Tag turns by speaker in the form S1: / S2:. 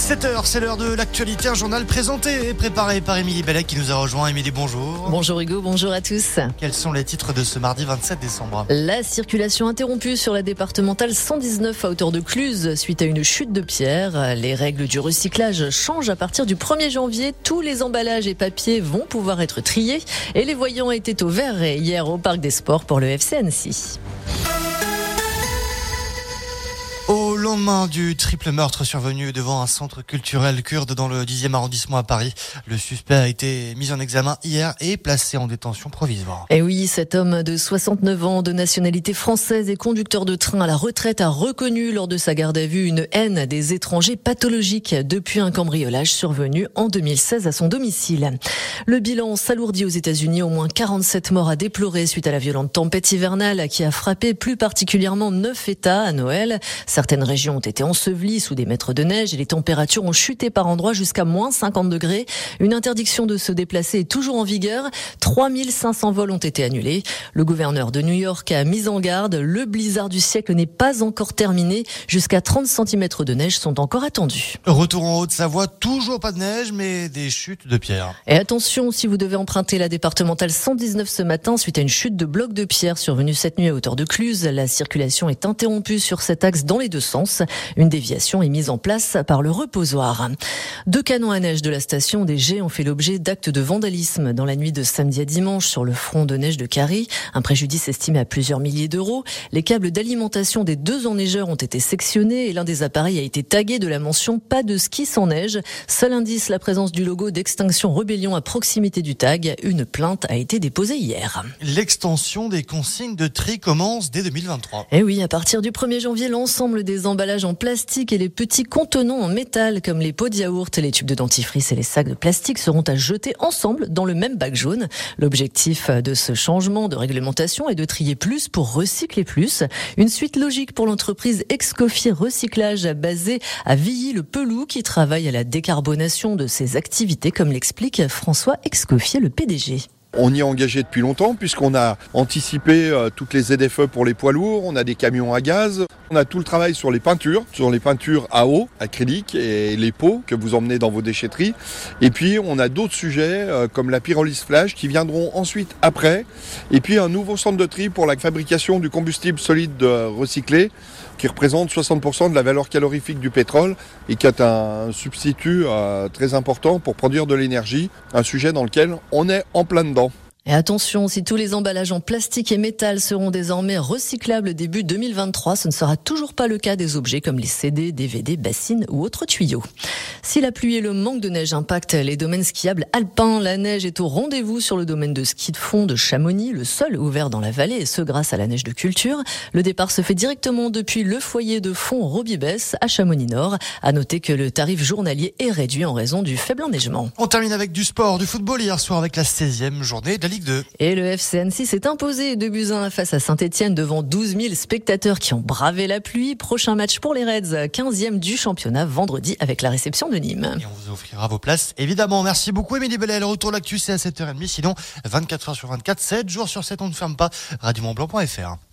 S1: 7h, c'est l'heure de l'actualité, un journal présenté et préparé par Émilie Bellec qui nous a rejoint. Émilie, bonjour.
S2: Bonjour Hugo, bonjour à tous.
S1: Quels sont les titres de ce mardi 27 décembre?
S2: La circulation interrompue sur la départementale 119 à hauteur de Cluse suite à une chute de pierre. Les règles du recyclage changent à partir du 1er janvier. Tous les emballages et papiers vont pouvoir être triés et les voyants étaient au vert hier au Parc des Sports pour le FC Annecy.
S1: Lendemain du triple meurtre survenu devant un centre culturel kurde dans le 10e arrondissement à Paris, le suspect a été mis en examen hier et placé en détention provisoire.
S2: Et oui, cet homme de 69 ans, de nationalité française et conducteur de train à la retraite, a reconnu lors de sa garde à vue une haine des étrangers pathologique depuis un cambriolage survenu en 2016 à son domicile. Le bilan s'alourdit aux États-Unis, au moins 47 morts à déplorer suite à la violente tempête hivernale qui a frappé plus particulièrement neuf États à Noël. Certaines régions ont été ensevelies sous des mètres de neige et les températures ont chuté par endroits jusqu'à moins 50 degrés. Une interdiction de se déplacer est toujours en vigueur. 3500 vols ont été annulés. Le gouverneur de New York a mis en garde. Le blizzard du siècle n'est pas encore terminé. Jusqu'à 30 cm de neige sont encore attendus.
S1: Retour en Haute-Savoie, toujours pas de neige, mais des chutes de pierre.
S2: Et attention, si vous devez emprunter la départementale 119 ce matin suite à une chute de blocs de pierre survenue cette nuit à hauteur de Cluse, la circulation est interrompue sur cet axe dans les deux sens. Une déviation est mise en place par le reposoir. Deux canons à neige de la station des G ont fait l'objet d'actes de vandalisme dans la nuit de samedi à dimanche sur le front de neige de Carrie. Un préjudice estimé à plusieurs milliers d'euros. Les câbles d'alimentation des deux enneigeurs ont été sectionnés et l'un des appareils a été tagué de la mention pas de ski sans neige. Seul indice, la présence du logo d'extinction rébellion à proximité du tag. Une plainte a été déposée hier.
S1: L'extension des consignes de tri commence dès 2023.
S2: Et oui, à partir du 1er janvier, l'ensemble des emballages en plastique et les petits contenants en métal comme les pots de yaourt, les tubes de dentifrice et les sacs de plastique seront à jeter ensemble dans le même bac jaune. L'objectif de ce changement de réglementation est de trier plus pour recycler plus. Une suite logique pour l'entreprise Excoffier Recyclage basée à Villy-le-Pelou qui travaille à la décarbonation de ses activités comme l'explique François Excoffier, le PDG.
S3: On y est engagé depuis longtemps puisqu'on a anticipé euh, toutes les ZFE pour les poids lourds, on a des camions à gaz, on a tout le travail sur les peintures, sur les peintures à eau, acrylique et les pots que vous emmenez dans vos déchetteries. Et puis on a d'autres sujets euh, comme la pyrolyse flash qui viendront ensuite après. Et puis un nouveau centre de tri pour la fabrication du combustible solide recyclé qui représente 60% de la valeur calorifique du pétrole et qui est un substitut euh, très important pour produire de l'énergie, un sujet dans lequel on est en plein dedans.
S2: Et attention, si tous les emballages en plastique et métal seront désormais recyclables début 2023, ce ne sera toujours pas le cas des objets comme les CD, DVD, bassines ou autres tuyaux. Si la pluie et le manque de neige impactent les domaines skiables alpins, la neige est au rendez-vous sur le domaine de ski de fond de Chamonix, le seul ouvert dans la vallée et ce grâce à la neige de culture. Le départ se fait directement depuis le foyer de fond Robibès à Chamonix-Nord. À noter que le tarif journalier est réduit en raison du faible enneigement.
S1: On termine avec du sport, du football hier soir avec la 16e journée de la Ligue 2.
S2: Et le FCNC s'est imposé de 1 face à Saint-Etienne devant 12 000 spectateurs qui ont bravé la pluie. Prochain match pour les Reds, 15e du championnat vendredi avec la réception de Nîmes.
S1: Et on vous offrira vos places, évidemment. Merci beaucoup, Émilie Bellel. Retour l'actu, c'est à 7h30. Sinon, 24h sur 24, 7 jours sur 7, on ne ferme pas. radiomontblanc.fr.